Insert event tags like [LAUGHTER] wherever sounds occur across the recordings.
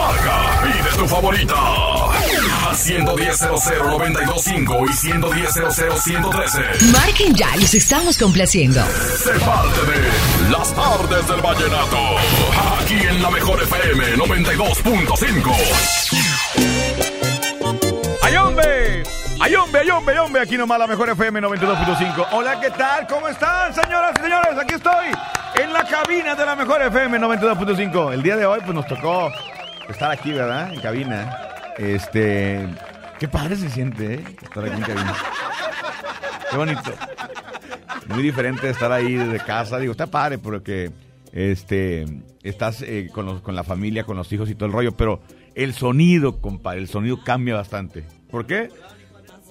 Marca, pide tu favorita. Al 110.00925 y 110.00113. Marquen ya, los estamos complaciendo. Sé parte de Las tardes del vallenato. Aquí en la mejor FM 92.5. ¡Ay, hombre! ¡Ay, hombre, ay, hombre, ay, hombre! Aquí nomás la mejor FM 92.5. Hola, ¿qué tal? ¿Cómo están, señoras y señores? Aquí estoy en la cabina de la mejor FM 92.5. El día de hoy, pues nos tocó estar aquí, ¿verdad? En cabina. Este. Qué padre se siente, ¿eh? Estar aquí en cabina. Qué bonito. Muy diferente de estar ahí desde casa. Digo, está padre porque este, estás eh, con, los- con la familia, con los hijos y todo el rollo, pero el sonido, compadre, el sonido cambia bastante. ¿Por qué?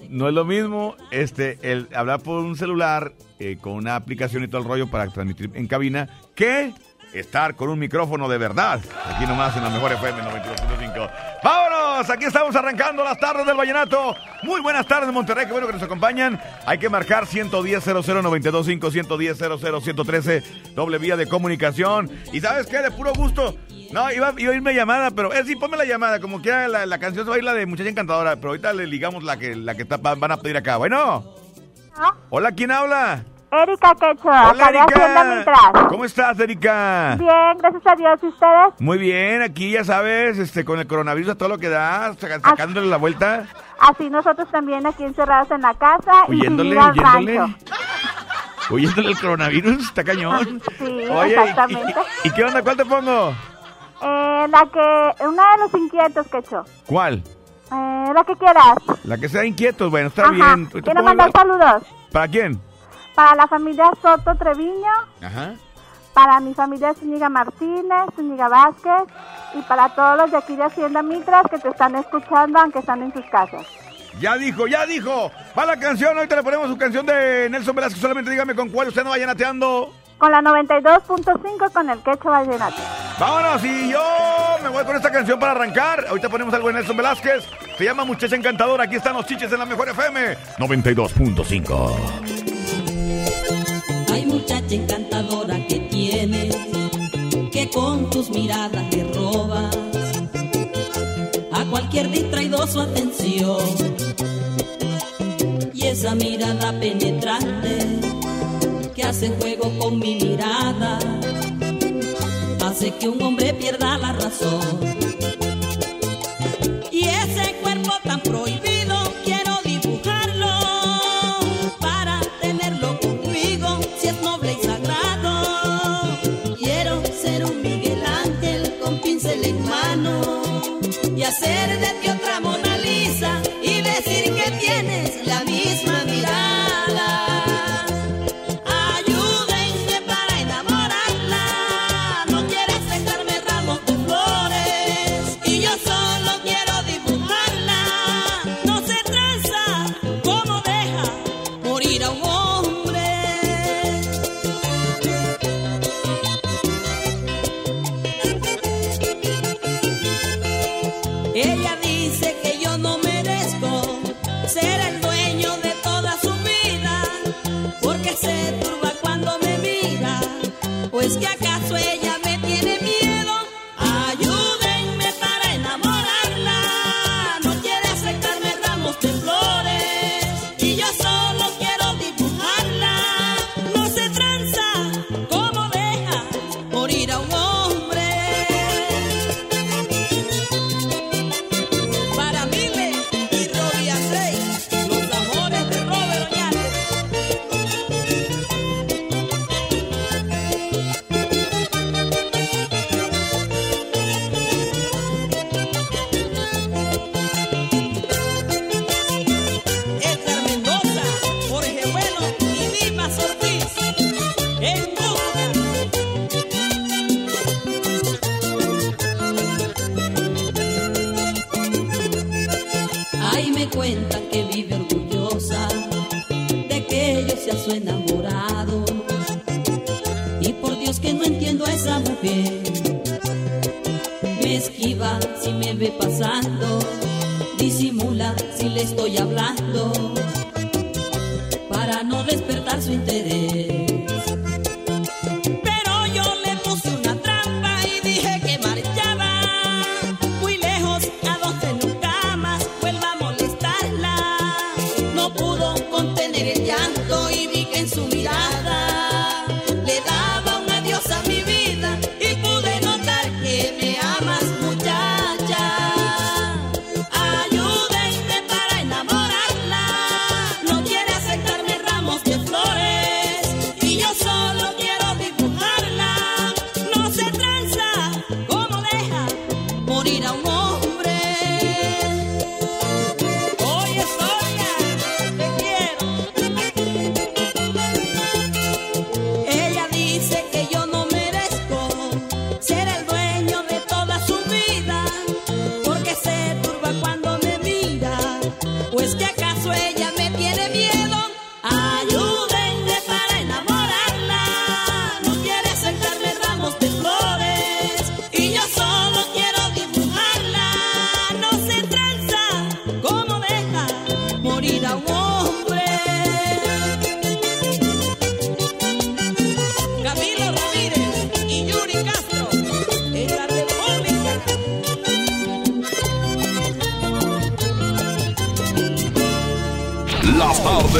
No es lo mismo este, el hablar por un celular eh, con una aplicación y todo el rollo para transmitir en cabina que estar con un micrófono de verdad. Aquí nomás en la mejor FM 92.5. ¡Vámonos! Aquí estamos arrancando las tardes del Vallenato. Muy buenas tardes, Monterrey. Qué bueno que nos acompañan. Hay que marcar 110 00925 110 113 doble vía de comunicación. ¿Y sabes qué? De puro gusto. No, iba, iba a irme llamada, pero eh, sí, ponme la llamada. Como quiera, la, la canción se va a ir la de Muchacha Encantadora. Pero ahorita le ligamos la que, la que está- van a pedir acá. Bueno. Hola, ¿quién habla? Erika Quecho, Hola, Mitras. ¿Cómo estás, Erika? Bien, gracias a Dios. ¿Y ustedes? Muy bien, aquí ya sabes, este, con el coronavirus a todo lo que da, sacándole la vuelta, Así nosotros también aquí encerrados en la casa y huyéndole, al huyéndole. Huyéndole el coronavirus, está cañón. [LAUGHS] Sí, Oye, ¿y- exactamente. ¿y, y qué onda? ¿Cuál te pongo? Eh, la que, una de los inquietos, Quecho. ¿Cuál? Eh, la que quieras. La que sea inquietos, bueno, está Ajá. bien. Quiero mandar saludos ¿Para quién? Para la familia Soto Treviño, Ajá. para mi familia Zúñiga Martínez, Zúñiga Vázquez y para todos los de aquí de Hacienda Mitras que te están escuchando aunque están en sus casas. Ya dijo, ya dijo. Va la canción, ahorita le ponemos su canción de Nelson Velasquez, solamente dígame con cuál usted no vaya nateando. Con la 92.5 con el Quecho Vallenato. Vámonos, y yo me voy con esta canción para arrancar. Ahorita ponemos algo de Nelson Velázquez. Se llama Muchacha Encantadora. Aquí están los chiches en la mejor FM 92.5. Muchacha encantadora que tienes, que con tus miradas le robas a cualquier distraído su atención. Y esa mirada penetrante que hace juego con mi mirada, hace que un hombre pierda la razón.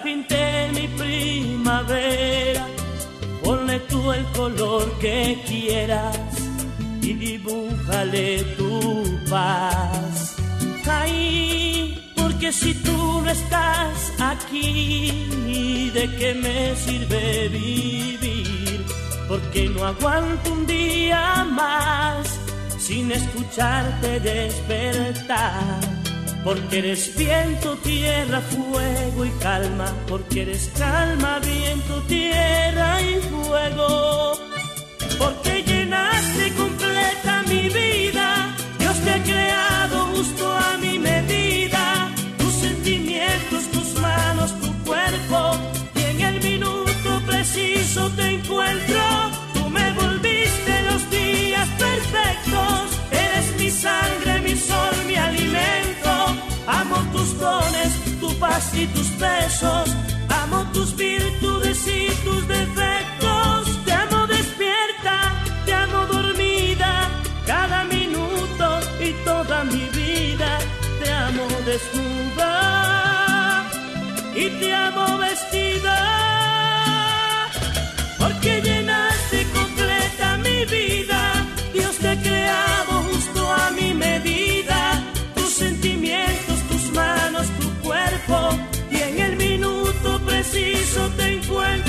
Pinté mi primavera, ponle tú el color que quieras y dibújale tu paz. Ay, porque si tú no estás aquí, ¿de qué me sirve vivir? Porque no aguanto un día más sin escucharte despertar. Porque eres viento, tierra, fuego y calma. Porque eres calma, viento, tierra y fuego porque llenaste completa mi vida. Dios te ha creado justo a mi medida. Tus sentimientos, tus manos, tu cuerpo. Y en el minuto preciso te encuentro. Tú me volviste los días perfectos. Eres mi sangre, Amo tus dones, tu paz y tus besos. Amo tus virtudes y tus defectos. Te amo despierta, te amo dormida, cada minuto y toda mi vida. Te amo desnuda y te amo vestida.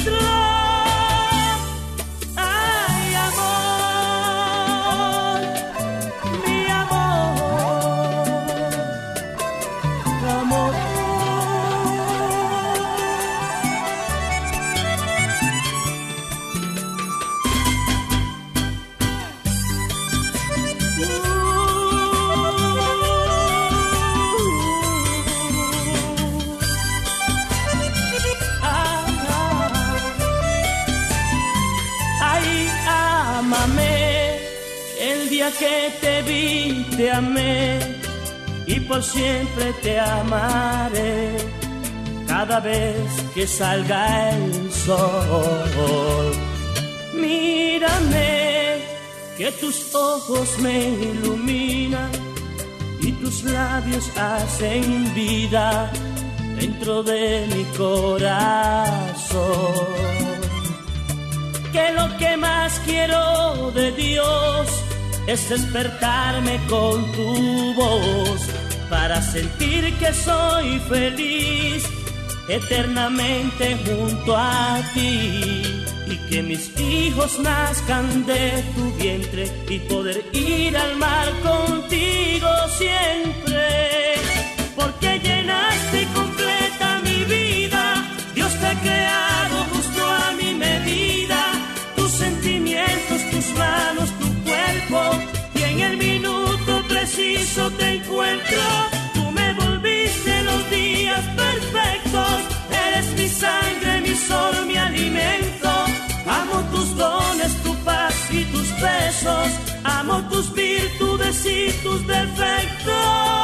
Encuentro. Día que te vi te amé y por siempre te amaré. Cada vez que salga el sol, mírame, que tus ojos me iluminan y tus labios hacen vida dentro de mi corazón. Que lo que más quiero de Dios es despertarme con tu voz para sentir que soy feliz eternamente junto a ti y que mis hijos nazcan de tu vientre y poder ir al mar contigo siempre. Porque preciso te encuentro. Tú me volviste los días perfectos. Eres mi sangre mi sol mi alimento. Amo tus dones tu paz y tus besos. Amo tus virtudes y tus defectos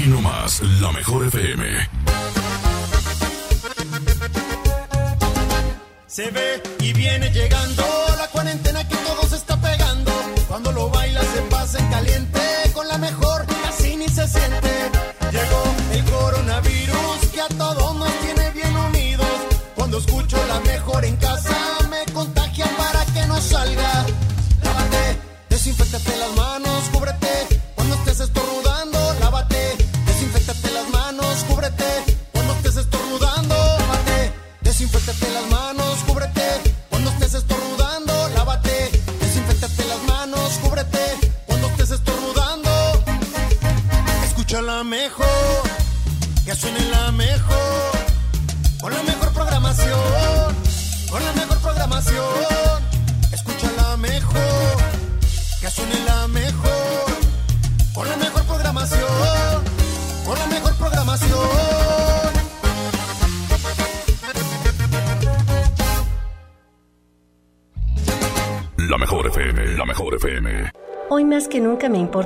Aquí nomás, la mejor FM. Se ve y viene llegando la cuarentena que todo se está pegando. Cuando lo baila se pasa en caliente, con la mejor casi ni se siente. Llegó el coronavirus que a todos nos tiene bien unidos. Cuando escucho la mejor en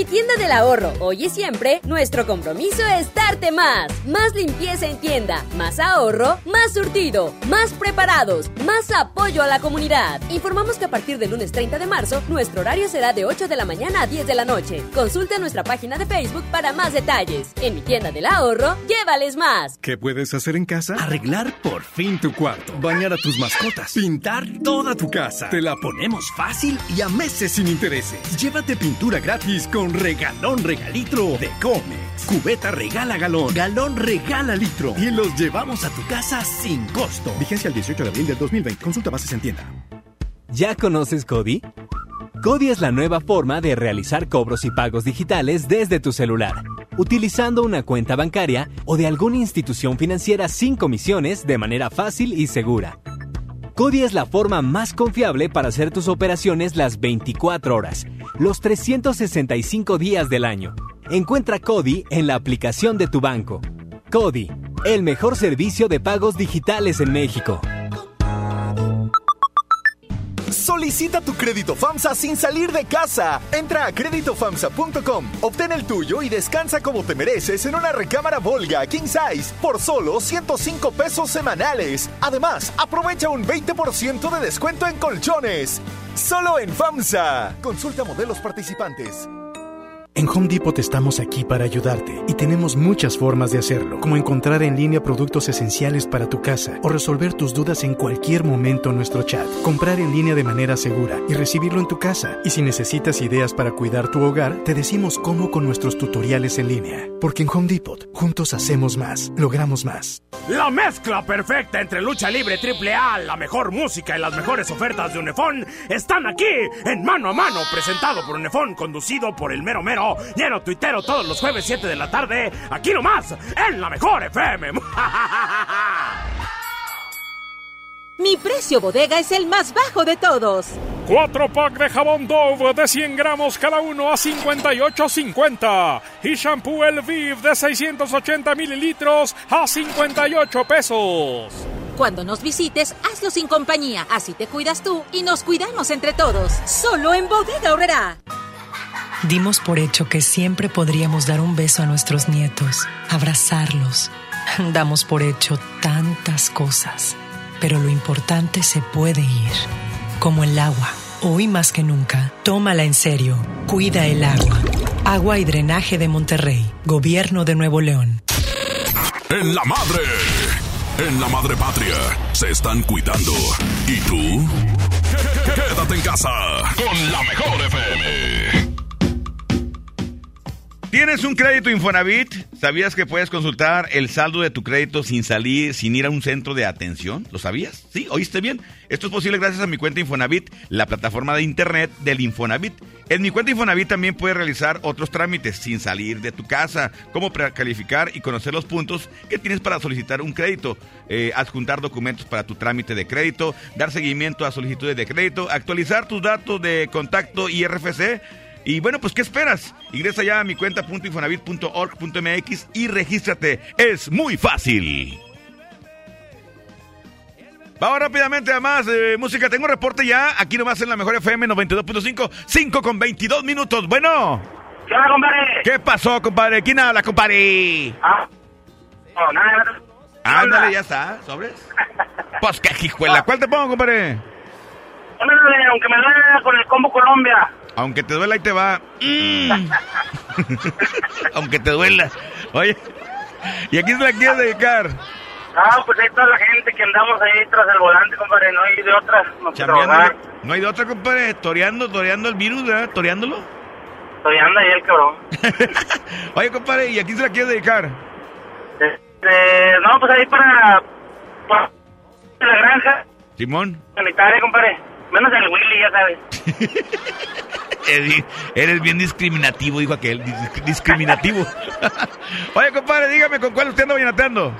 Mi tienda del ahorro, hoy y siempre, nuestro compromiso es darte más. Más limpieza en tienda, más ahorro, más surtido, más preparados, más apoyo a la comunidad. Informamos que a partir del lunes 30 de marzo, nuestro horario será de 8 de la mañana a 10 de la noche. Consulta nuestra página de Facebook para más detalles. En mi tienda del ahorro, llévales más. ¿Qué puedes hacer en casa? Arreglar por fin tu cuarto, bañar a tus mascotas, pintar toda tu casa. Te la ponemos fácil y a meses sin intereses. Llévate pintura gratis con regalón regalitro de Comex. Cubeta regala galón, galón regala litro y los llevamos a tu casa sin costo. Vigencia el 18 de abril del 2020. Consulta bases en tienda. ¿Ya conoces Cody? Cody es la nueva forma de realizar cobros y pagos digitales desde tu celular, utilizando una cuenta bancaria o de alguna institución financiera sin comisiones de manera fácil y segura. Cody es la forma más confiable para hacer tus operaciones las 24 horas, los 365 días del año. Encuentra Cody en la aplicación de tu banco. Cody, el mejor servicio de pagos digitales en México. Solicita tu crédito FAMSA sin salir de casa. Entra a créditofamsa.com, obtén el tuyo y descansa como te mereces en una recámara Volga King Size por solo 105 pesos semanales. Además, aprovecha un 20% de descuento en colchones. Solo en FAMSA. Consulta modelos participantes. En Home Depot estamos aquí para ayudarte y tenemos muchas formas de hacerlo, como encontrar en línea productos esenciales para tu casa o resolver tus dudas en cualquier momento en nuestro chat, comprar en línea de manera segura y recibirlo en tu casa. Y si necesitas ideas para cuidar tu hogar, te decimos cómo con nuestros tutoriales en línea. Porque en Home Depot, juntos hacemos más, logramos más. La mezcla perfecta entre lucha libre triple A, la mejor música y las mejores ofertas de Unefón están aquí en Mano a Mano, presentado por Unefón, conducido por el mero mero, lleno tuitero todos los jueves 7 de la tarde, aquí nomás, en la mejor FM. [LAUGHS] Mi precio bodega es el más bajo de todos. Cuatro pack de jabón Dove de 100 gramos cada uno a 58.50. Y shampoo El Viv de 680 mililitros a 58 pesos. Cuando nos visites, hazlo sin compañía. Así te cuidas tú y nos cuidamos entre todos. Solo en Bodega Horrera. Dimos por hecho que siempre podríamos dar un beso a nuestros nietos, abrazarlos. Damos por hecho tantas cosas, pero lo importante se puede ir, como el agua. Hoy más que nunca, tómala en serio. Cuida el agua. Agua y drenaje de Monterrey, Gobierno de Nuevo León. En la madre. En la madre patria. Se están cuidando. ¿Y tú? Quédate en casa. Con la mejor FM. ¿Tienes un crédito Infonavit? ¿Sabías que puedes consultar el saldo de tu crédito sin salir, sin ir a un centro de atención? ¿Lo sabías? Sí, oíste bien. Esto es posible gracias a mi cuenta Infonavit, la plataforma de internet del Infonavit. En mi cuenta Infonavit también puedes realizar otros trámites sin salir de tu casa, como precalificar y conocer los puntos que tienes para solicitar un crédito, eh, adjuntar documentos para tu trámite de crédito, dar seguimiento a solicitudes de crédito, actualizar tus datos de contacto y RFC. Y bueno, pues ¿qué esperas? Ingresa ya a mi cuenta.infonavit.org.mx y regístrate. Es muy fácil. Vamos rápidamente a más eh, música. Tengo un reporte ya, aquí nomás en la mejor FM 92.5, 5 con 22 minutos. Bueno. ¿Qué onda, compadre? ¿Qué pasó, compadre? ¿Quién habla, compadre? Ah. No, nada. Ándale, ya está. ¿Sobres? pues qué hijuela. ¿Cuál te pongo, compadre? Ándale, aunque me duele con el combo Colombia. Aunque te duela, ahí te va. Mm. [LAUGHS] Aunque te duela. Oye, ¿y aquí se la quieres dedicar? Ah, pues ahí está la gente que andamos ahí tras el volante, compadre. No hay de otra. No, no hay de otra, compadre. Toreando, toreando el virus, ¿verdad? Toreándolo. Toreando ahí el cabrón. [LAUGHS] Oye, compadre, ¿y a quién se la quieres dedicar? Este, no, pues ahí para, para la granja. Simón. Sanitaria, compadre. Menos el Willy, ya sabes. [LAUGHS] Eres, eres bien discriminativo, dijo aquel. dis- discriminativo. [LAUGHS] Oye, compadre, dígame, ¿con cuál usted anda vallenateando?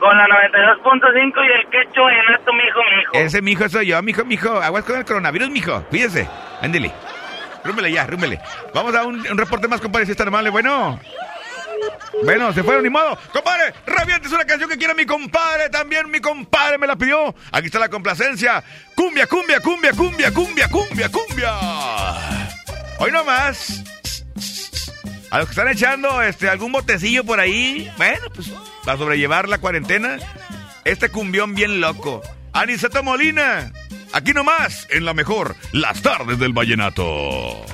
Con la 92.5 y el quecho vallenato, mijo, mijo. Ese mijo soy yo, mijo, mijo. Aguas con el coronavirus, mijo. Cuídese. Ándele. Rúmbele ya, rúmbele. Vamos a un, un reporte más, compadre, si está amable. Bueno. Bueno, se fueron, ni modo. Compadre, revientes una canción que quiera mi compadre. También mi compadre me la pidió. Aquí está la complacencia. Cumbia, cumbia, cumbia, cumbia, cumbia, cumbia, cumbia. Hoy nomás. A los que están echando este, algún botecillo por ahí. Bueno, pues para sobrellevar la cuarentena. Este cumbión bien loco. Aniceto Molina. Aquí nomás, en la mejor, las tardes del vallenato.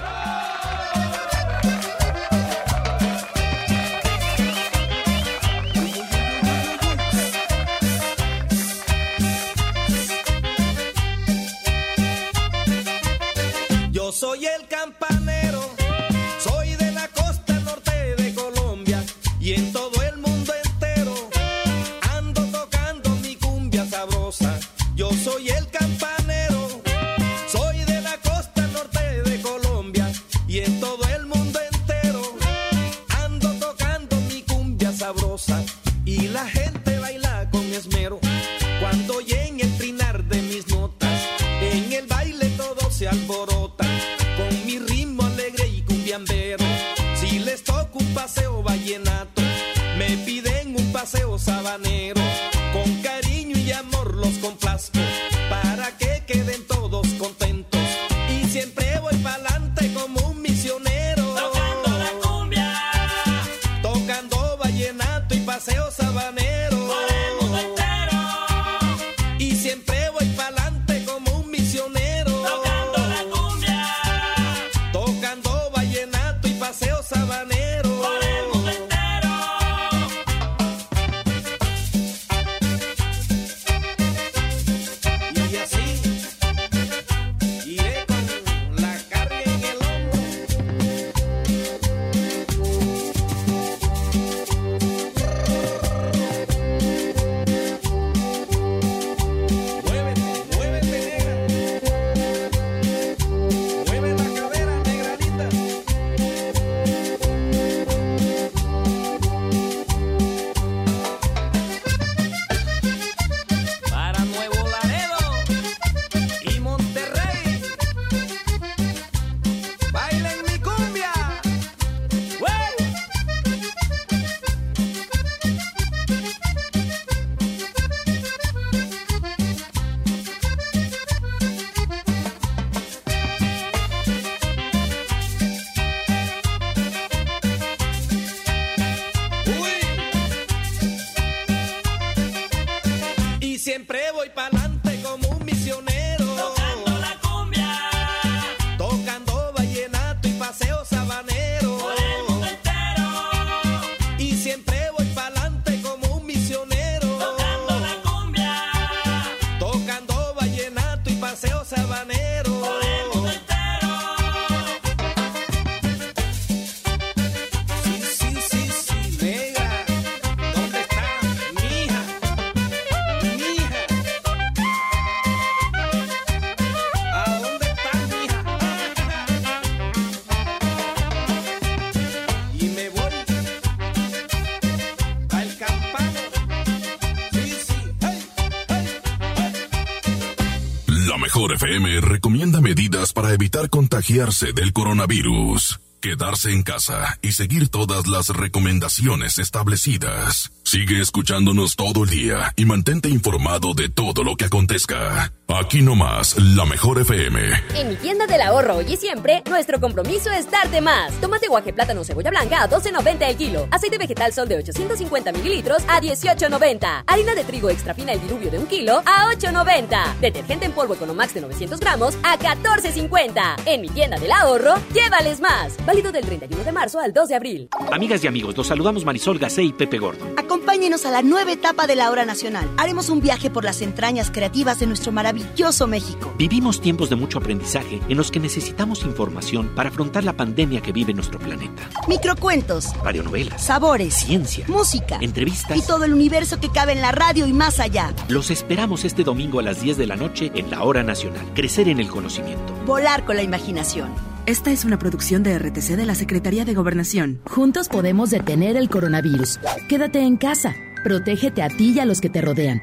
FM recomienda medidas para evitar contagiarse del coronavirus. Quedarse en casa y seguir todas las recomendaciones establecidas. Sigue escuchándonos todo el día y mantente informado de todo lo que acontezca. Aquí nomás, la mejor FM. En mi tienda del ahorro hoy y siempre, nuestro compromiso es darte más. Tomate guaje, plátano, cebolla blanca a 12.90 el kilo. Aceite vegetal sol de 850 mililitros a 18.90. Harina de trigo extra fina el diluvio de un kilo a 8.90. Detergente en polvo Economax de 900 gramos a 14.50. En mi tienda del ahorro, llévales más. Válido del 31 de marzo al 2 de abril. Amigas y amigos, los saludamos Marisol Gacé y Pepe Gordo. Acompáñenos a la nueva etapa de la hora nacional. Haremos un viaje por las entrañas creativas de nuestro maravilloso México. Vivimos tiempos de mucho aprendizaje en los que necesitamos información para afrontar la pandemia que vive nuestro planeta. Microcuentos, Radionovelas, sabores, ciencia, música entrevistas. y todo el universo que cabe en la radio y más allá. Los esperamos este domingo a las 10 de la noche en la Hora Nacional. Crecer en el conocimiento. Volar con la imaginación. Esta es una producción de RTC de la Secretaría de Gobernación. Juntos podemos detener el coronavirus. Quédate en casa. Protégete a ti y a los que te rodean.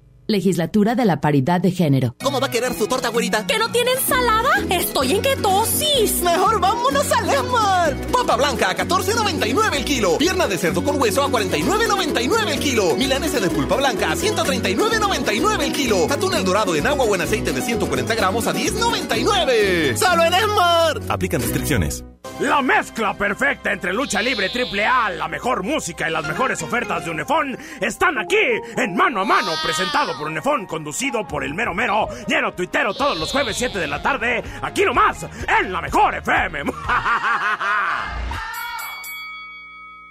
Legislatura de la Paridad de Género. ¿Cómo va a querer su torta, güerita? ¿Que no tiene ensalada? Estoy en ketosis. Mejor vámonos al Esmar. Papa blanca a 14.99 el kilo. Pierna de cerdo con hueso a 49.99 el kilo. Milanesa de pulpa blanca a 139.99 el kilo. Atún el dorado en agua o en aceite de 140 gramos a 10.99. ¡Solo en Esmar! Aplican restricciones. La mezcla perfecta entre lucha libre triple A, la mejor música y las mejores ofertas de Unefón están aquí en Mano a Mano, presentado por Unefón, conducido por el mero mero, lleno tuitero todos los jueves 7 de la tarde, aquí nomás, en la mejor FM. [LAUGHS]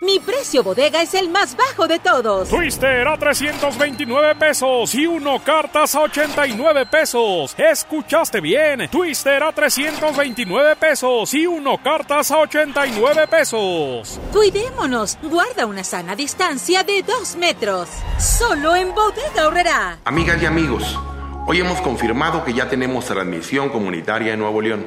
Mi precio bodega es el más bajo de todos. Twister a 329 pesos y uno cartas a 89 pesos. Escuchaste bien. Twister a 329 pesos y uno cartas a 89 pesos. Cuidémonos. Guarda una sana distancia de dos metros. Solo en bodega horrera. Amigas y amigos, Hoy hemos confirmado que ya tenemos transmisión comunitaria en Nuevo León.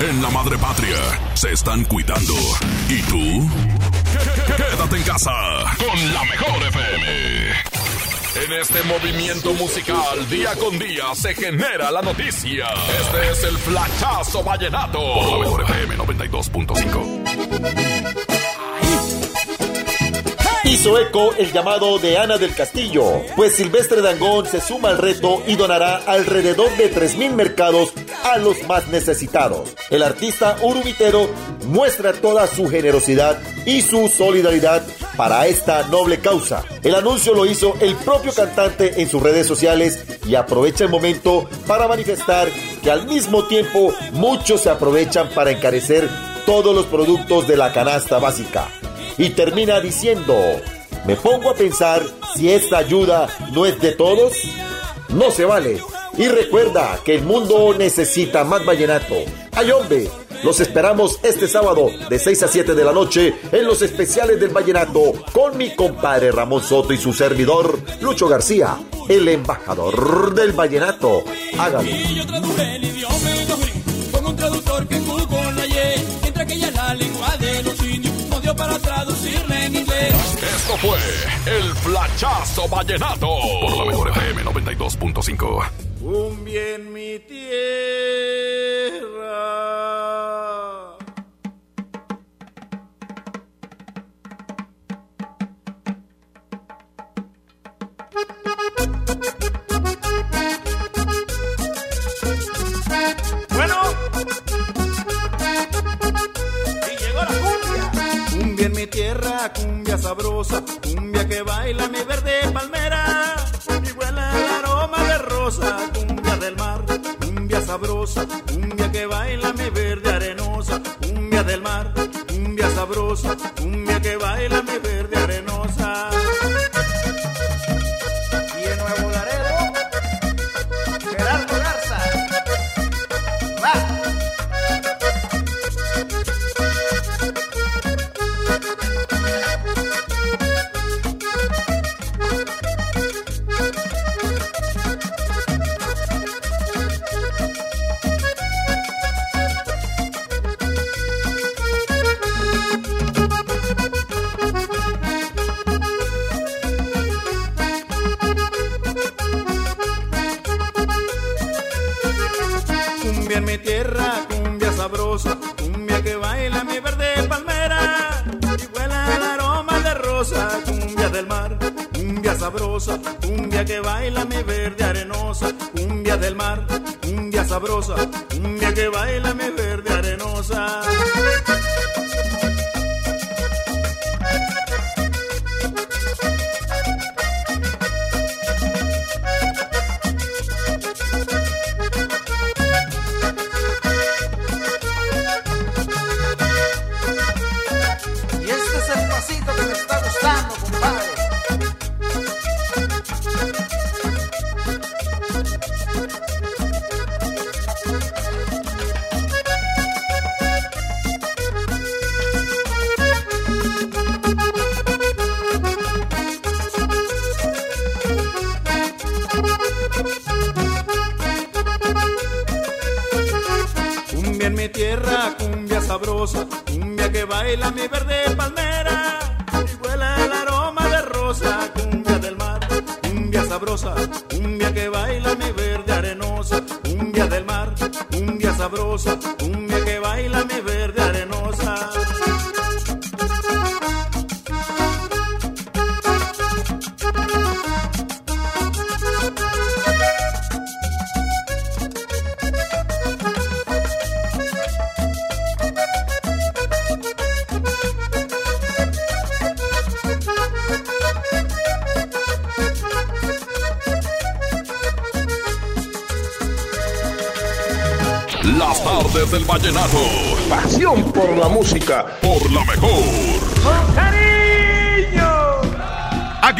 En la madre patria. Se están cuidando. ¿Y tú? Quédate en casa. Con la mejor FM. En este movimiento musical, día con día, se genera la noticia. Este es el flachazo vallenato. Por la mejor FM 92.5. Hizo eco el llamado de Ana del Castillo, pues Silvestre Dangón se suma al reto y donará alrededor de 3.000 mercados a los más necesitados. El artista urubitero muestra toda su generosidad y su solidaridad para esta noble causa. El anuncio lo hizo el propio cantante en sus redes sociales y aprovecha el momento para manifestar que al mismo tiempo muchos se aprovechan para encarecer todos los productos de la canasta básica y termina diciendo, me pongo a pensar si esta ayuda no es de todos. No se vale. Y recuerda que el mundo necesita más vallenato. ¡Ay hombre! Los esperamos este sábado de 6 a 7 de la noche en los especiales del vallenato con mi compadre Ramón Soto y su servidor Lucho García, el embajador del vallenato. Hágalo. un traductor que la lengua de los indios para. Esto fue el Flachazo Vallenato. Por la mejor FM 92.5. Un bien mi tierra. Sabrosa, cumbia que baila mi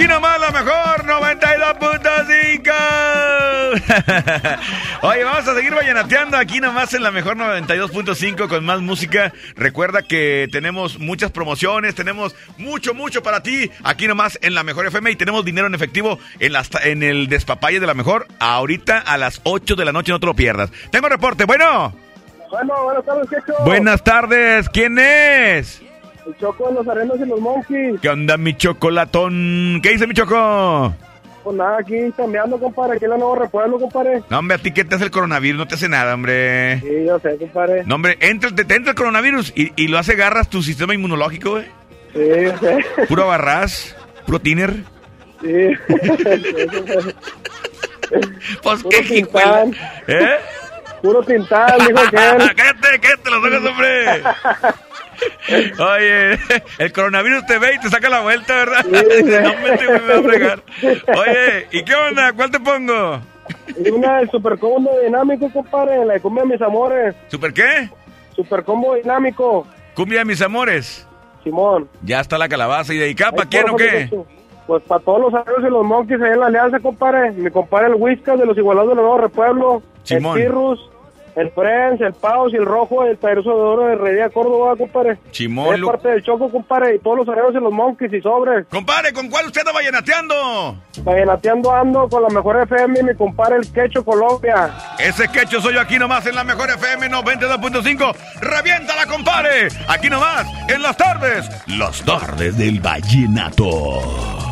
Aquí nomás la mejor 92.5. [LAUGHS] Oye, vamos a seguir vallenateando aquí nomás en la mejor 92.5 con más música. Recuerda que tenemos muchas promociones, tenemos mucho, mucho para ti aquí nomás en la mejor FM y tenemos dinero en efectivo en, las, en el despapalle de la mejor ahorita a las 8 de la noche, no te lo pierdas. Tengo reporte, bueno. Bueno, buenas tardes. Buenas tardes, ¿quién es? El Choco los Arenas y los Monkeys. ¿Qué onda, mi chocolatón? ¿Qué dice mi choco? Pues nada, aquí cambiando, compadre. Aquí en la Nueva Repueblo, compadre. No, hombre, a ti qué te hace el coronavirus, no te hace nada, hombre. Sí, yo sé, compadre. No, hombre, entra, te, te entra el coronavirus y, y lo hace garras tu sistema inmunológico, güey. Sí, yo sé. Puro barras, puro tiner. Sí. [LAUGHS] Pues Puro qué tintán. ¿Eh? Puro tintán, dijo aquel. [LAUGHS] cállate, cállate los ojos, hombre. [LAUGHS] Oye, [LAUGHS] el coronavirus te ve y te saca la vuelta, ¿verdad? [LAUGHS] No me te va a fregar. Oye, ¿y qué onda? ¿Cuál te pongo? Una del super combo dinámico, compadre. La de cumbia de mis amores. ¿Super qué? Super combo dinámico. Cumbia de mis amores. Simón. Ya está la calabaza. ¿Y dedicada para quién o qué? Pues para todos los amigos y los monkeys ahí en la alianza, compadre. Mi compadre el Whiskas de los Igualados de la Nueva Repueblo. Simón. El Cirrus. El Friends, el Paus y el Rojo, el Tairoso de Oro de Herrería Córdoba, compadre. Chimón, Es parte del Choco, compadre. Y todos los amigos y los monkeys y sobres. Compadre, ¿con cuál usted anda vallenateando? Vallenateando ando con la mejor FM y mi compadre el Quecho Colombia. Ese quecho soy yo aquí nomás en la mejor FM 92.5. ¡Reviéntala, compadre! Aquí nomás, en las tardes. Las tardes del vallenato.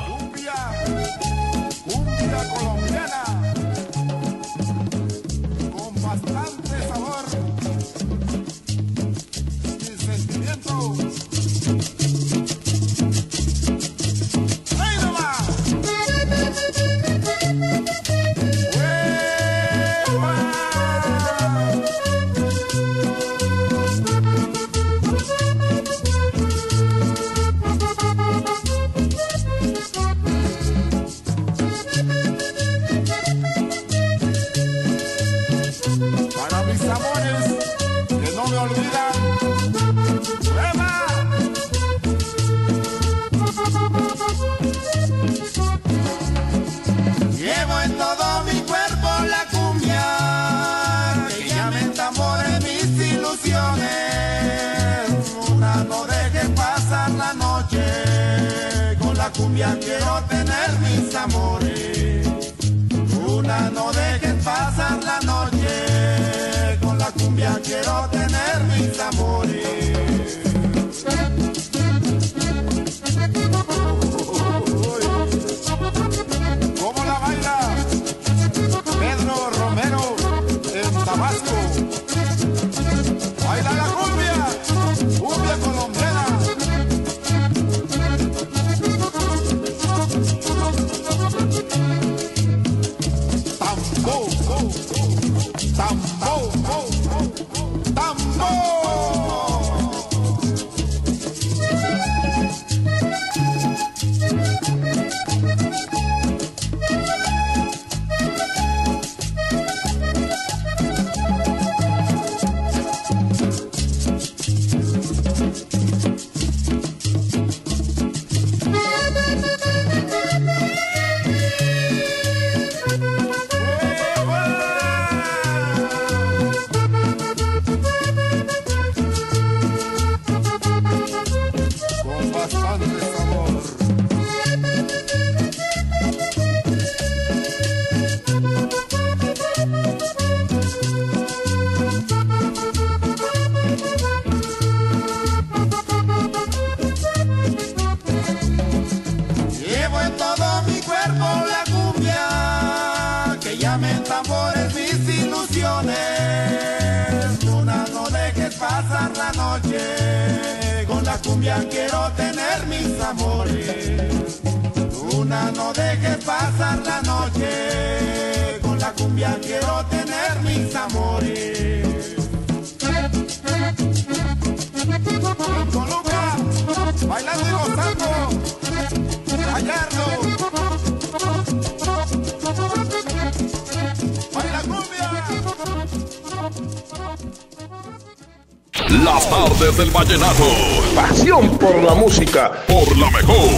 Las tardes del vallenato. Pasión por la música. Por la mejor.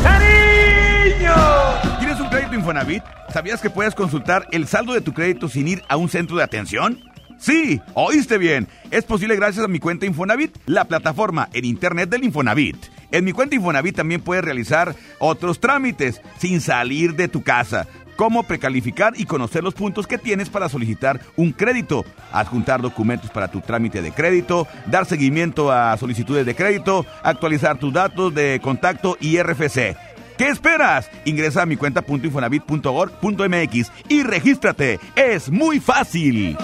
cariño! ¿Tienes un crédito Infonavit? ¿Sabías que puedes consultar el saldo de tu crédito sin ir a un centro de atención? Sí, oíste bien. Es posible gracias a mi cuenta Infonavit, la plataforma en internet del Infonavit. En mi cuenta Infonavit también puedes realizar otros trámites sin salir de tu casa como precalificar y conocer los puntos que tienes para solicitar un crédito, adjuntar documentos para tu trámite de crédito, dar seguimiento a solicitudes de crédito, actualizar tus datos de contacto y RFC. ¿Qué esperas? Ingresa a mi cuenta.infonavit.org.mx y regístrate. Es muy fácil.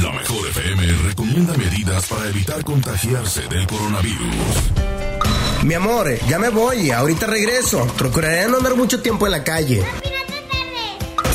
La mejor FM recomienda medidas para evitar contagiarse del coronavirus. Mi amor, ya me voy, ahorita regreso. Procuraré no andar mucho tiempo en la calle.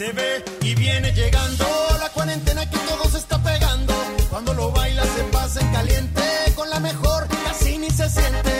Se ve y viene llegando la cuarentena que todos está pegando. Cuando lo baila se pasa en caliente. Con la mejor casi ni se siente.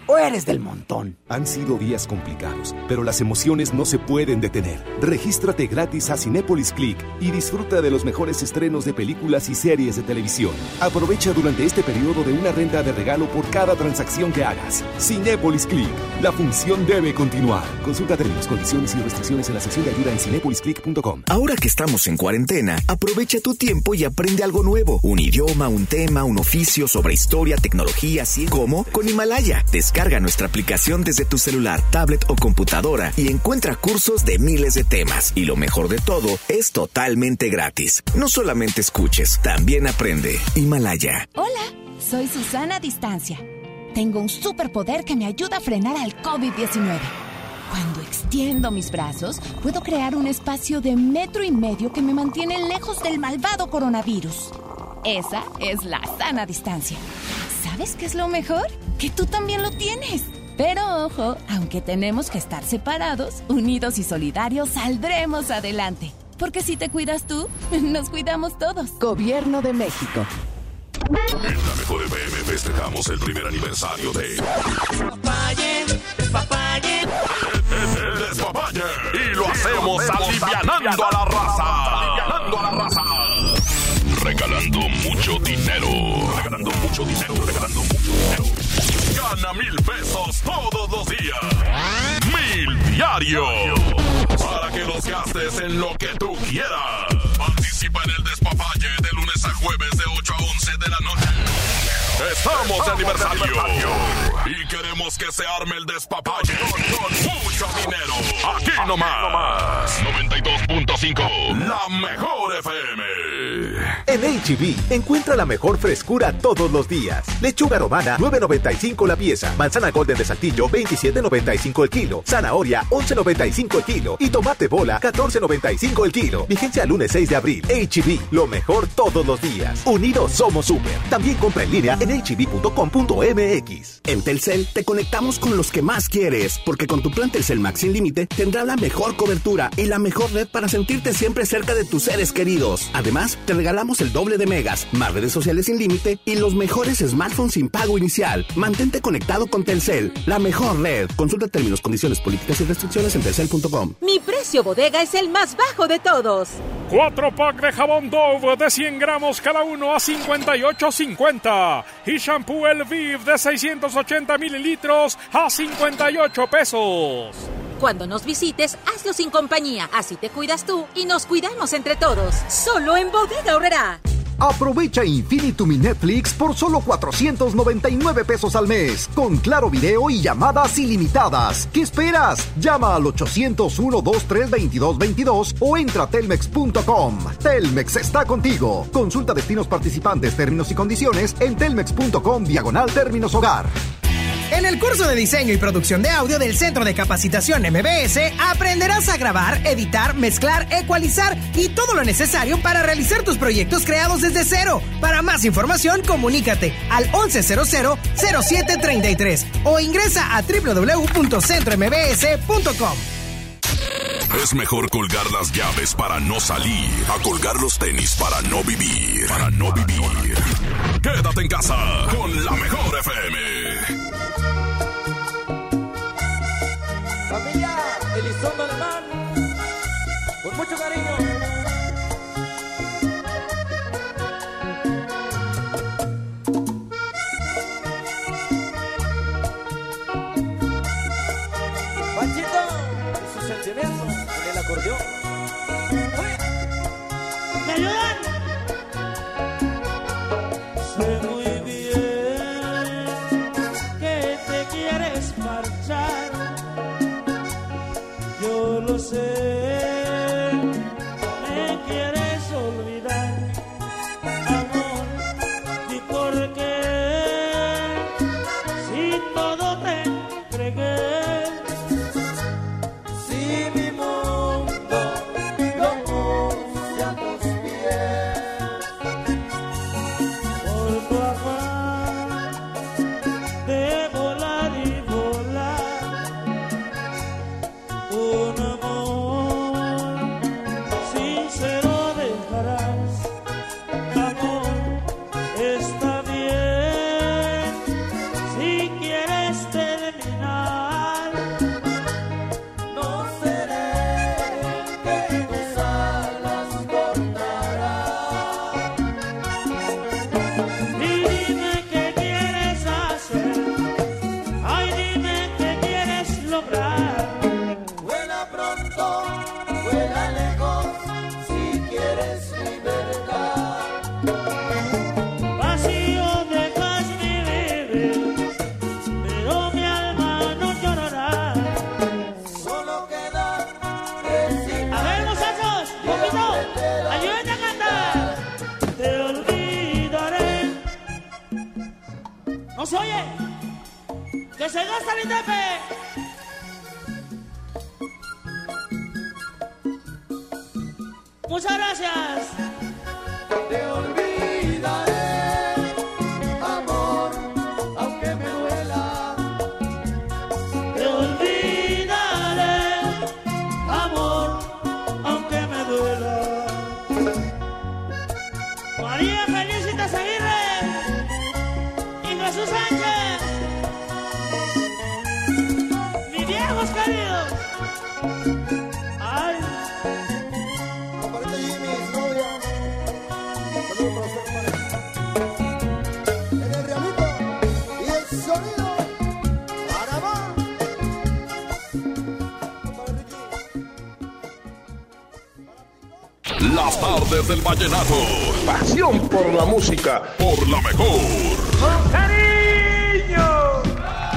o eres del montón? Han sido días complicados, pero las emociones no se pueden detener. Regístrate gratis a Cinépolis Click y disfruta de los mejores estrenos de películas y series de televisión. Aprovecha durante este periodo de una renta de regalo por cada transacción que hagas. Cinépolis Click. La función debe continuar. Consulta términos, condiciones y restricciones en la sección de ayuda en cinepolisclick.com. Ahora que estamos en cuarentena, aprovecha tu tiempo y aprende algo nuevo. Un idioma, un tema, un oficio sobre historia, tecnología, ciencia. ¿Cómo? Con Himalaya. Descarga nuestra aplicación desde tu celular, tablet o computadora y encuentra cursos de miles de temas. Y lo mejor de todo, es totalmente gratis. No solamente escuches, también aprende. Himalaya. Hola, soy Susana Distancia. Tengo un superpoder que me ayuda a frenar al COVID-19. Cuando extiendo mis brazos, puedo crear un espacio de metro y medio que me mantiene lejos del malvado coronavirus. Esa es la sana distancia. ¿Sabes qué es lo mejor? Que tú también lo tienes. Pero ojo, aunque tenemos que estar separados, unidos y solidarios, saldremos adelante. Porque si te cuidas tú, [LAUGHS] nos cuidamos todos. Gobierno de México. En la mejor FM festejamos el primer aniversario de. El despapalle. Y lo hacemos alivianando a la raza. Regalando mucho dinero. Regalando mucho dinero. Regalando mucho dinero. Gana mil pesos todos los días. Mil diario. Para que los gastes en lo que tú quieras. Participa en el despapalle de lunes a jueves de 8 a 11 de la noche. Estamos de aniversario. Y queremos que se arme el despapalle con mucho dinero. Aquí nomás. 92.5. La mejor FM. En HB, encuentra la mejor frescura todos los días. Lechuga romana, 9.95 la pieza. Manzana golden de saltillo, 27.95 el kilo. Zanahoria, 11.95 el kilo. Y tomate bola, 14.95 el kilo. Vigencia lunes 6 de abril. HB, lo mejor todos los días. Unidos somos super. También compra en línea en hb.com.mx. En Telcel te conectamos con los que más quieres, porque con tu plan Telcel Max sin límite tendrás la mejor cobertura y la mejor red para sentirte siempre cerca de tus seres queridos. Además, te regalamos el doble de megas, más redes sociales sin límite y los mejores smartphones sin pago inicial. Mantente conectado con Telcel, la mejor red. Consulta términos, condiciones, políticas y restricciones en telcel.com. Mi precio bodega es el más bajo de todos. Cuatro pack de jabón Dove de 100 gramos cada uno a 58.50 y shampoo El Viv de 680 mililitros a 58 pesos. Cuando nos visites, hazlo sin compañía. Así te cuidas tú y nos cuidamos entre todos. Solo en Bodega Horrera. Aprovecha Infinitum y Netflix por solo 499 pesos al mes, con claro video y llamadas ilimitadas. ¿Qué esperas? Llama al 801-232222 o entra a telmex.com. Telmex está contigo. Consulta destinos participantes, términos y condiciones en telmex.com diagonal términos hogar. En el curso de diseño y producción de audio del Centro de Capacitación MBS aprenderás a grabar, editar, mezclar, ecualizar y todo lo necesario para realizar tus proyectos creados desde cero. Para más información, comunícate al 1100-0733 o ingresa a www.centrombs.com. Es mejor colgar las llaves para no salir a colgar los tenis para no vivir. Para no vivir. Quédate en casa con la mejor FM. Vallenato. Pasión por la música. Por la mejor. ¡Cariño!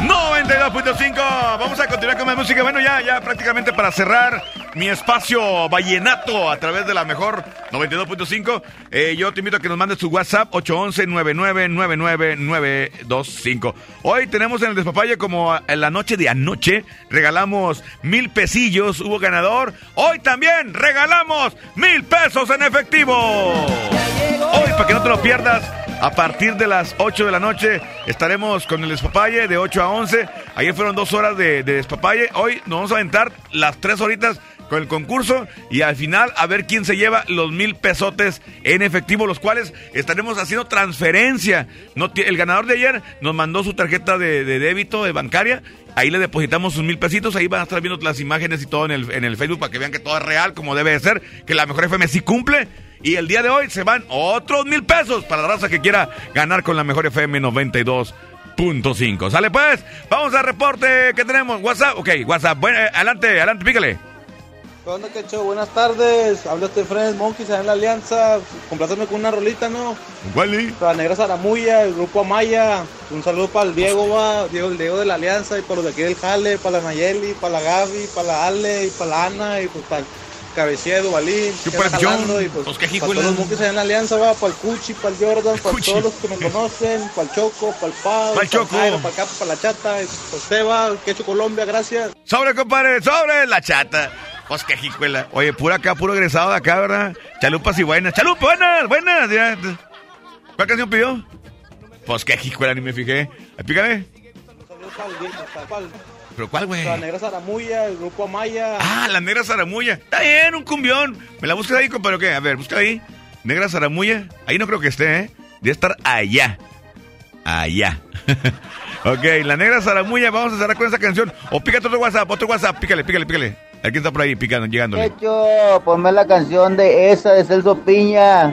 92.5. Vamos a continuar con más música. Bueno, ya, ya prácticamente para cerrar mi espacio vallenato a través de la mejor 92.5. Eh, yo te invito a que nos mandes tu WhatsApp 811-999925. Hoy tenemos en el despapalle como en la noche de anoche, regalamos mil pesillos, hubo ganador. Hoy también regalamos mil pesos en efectivo. Hoy, para que no te lo pierdas, a partir de las 8 de la noche estaremos con el despapalle de 8 a 11. Ayer fueron dos horas de, de despapalle. Hoy nos vamos a aventar las tres horitas con el concurso y al final a ver quién se lleva los mil pesotes en efectivo, los cuales estaremos haciendo transferencia. No, el ganador de ayer nos mandó su tarjeta de, débito de bancaria. Ahí le depositamos sus mil pesitos. Ahí van a estar viendo las imágenes y todo en el, en el Facebook para que vean que todo es real, como debe de ser. Que la mejor FM sí cumple. Y el día de hoy se van otros mil pesos para la raza que quiera ganar con la mejor FM 92.5. Sale pues, vamos al reporte que tenemos. WhatsApp, ok, WhatsApp. Bueno, eh, adelante, adelante, pícale. ¿Qué onda, Quecho? Buenas tardes. Habla este Friends Monkeys en la Alianza. Compláceme con una rolita, ¿no? ¿Cuál? Para Negra Zaramuya, el grupo Amaya. Un saludo para el Diego, va. Diego, el Diego de la Alianza. Y para los de aquí del Jale, para la Nayeli, para la Gaby, para la Ale, y para la Ana, y pues para el Cabecilla de que para John? y pues, Pues, ¿qué para todos los Monkeys en la Alianza, va. Para el Cuchi, para el Jordan, para Cuchi. todos los que me conocen. Para el Choco, para el Pau, Pa' el Choco. Jairo, para el Capo, para la Chata. y Pues Seba, Quecho Colombia, gracias. Sobre, compadre, sobre la chata. Pues que jicuela. Oye, pura acá, puro egresado de acá, ¿verdad? Chalupas y buenas. Chalupas, buenas, buenas. ya. ¿Cuál canción pidió? Pues que jicuela, ni me fijé. El- ¿Pero cuál, güey? La Negra Zaramuya, el grupo Amaya. Ah, la negra zaramuya. Está bien, un cumbión. ¿Me la buscas ahí, compadre, qué? A ver, busca ahí. Negra zaramuya. Ahí no creo que esté, ¿eh? Debe estar allá. Allá. [LAUGHS] ok, la negra zaramuya. Vamos a cerrar con esa canción. O pícate otro WhatsApp, otro WhatsApp. Pícale, pícale, pícale. Aquí está por ahí, picando, llegándole. Hecho, ponme la canción de esa de Celso Piña.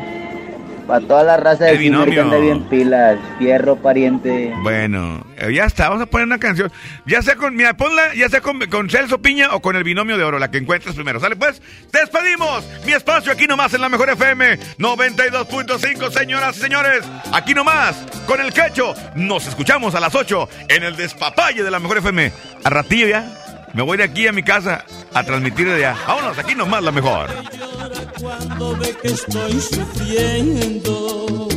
Para toda la raza de El Tinder que binomio. anda bien pilas. Fierro, pariente. Bueno, eh, ya está, vamos a poner una canción. Ya sea con, mira, ponla, ya sea con, con Celso Piña o con el binomio de oro, la que encuentres primero. ¿Sale pues? Despedimos mi espacio aquí nomás en la mejor FM 92.5, señoras y señores. Aquí nomás, con el quecho. Nos escuchamos a las 8 en el despapalle de la mejor FM. A ratillo ya. Me voy de aquí a mi casa a transmitir de allá. Vámonos, aquí nomás la mejor. cuando ve que estoy sufriendo.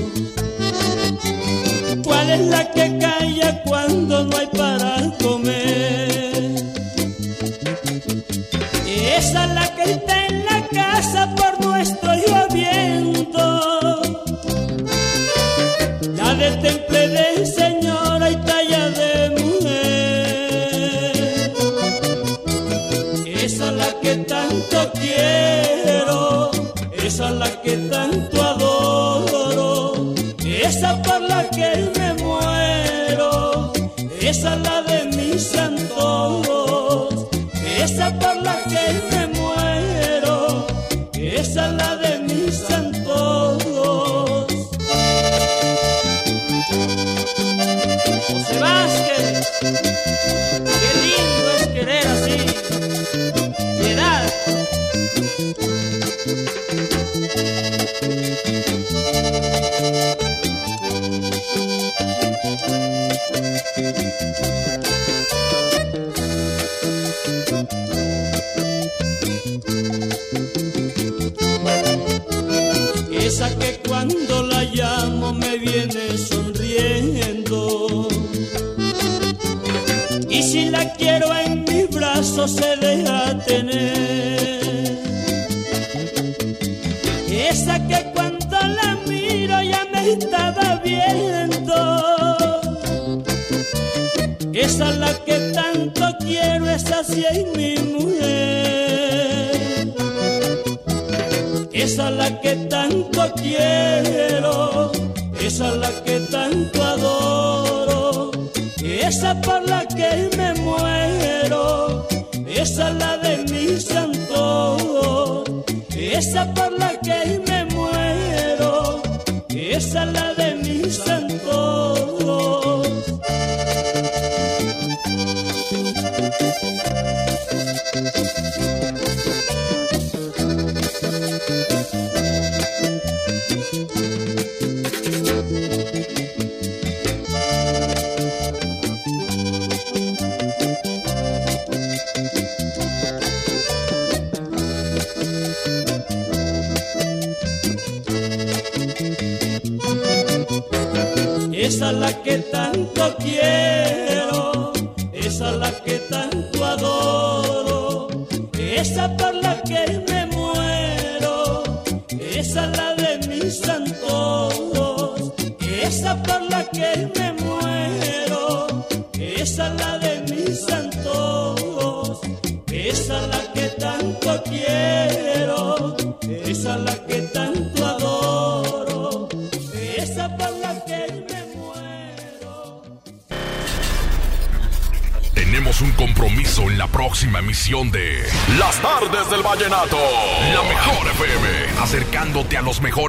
¿Cuál es la que calla cuando no hay para comer? Esa es la que está la que tanto quiero, es la que esa es la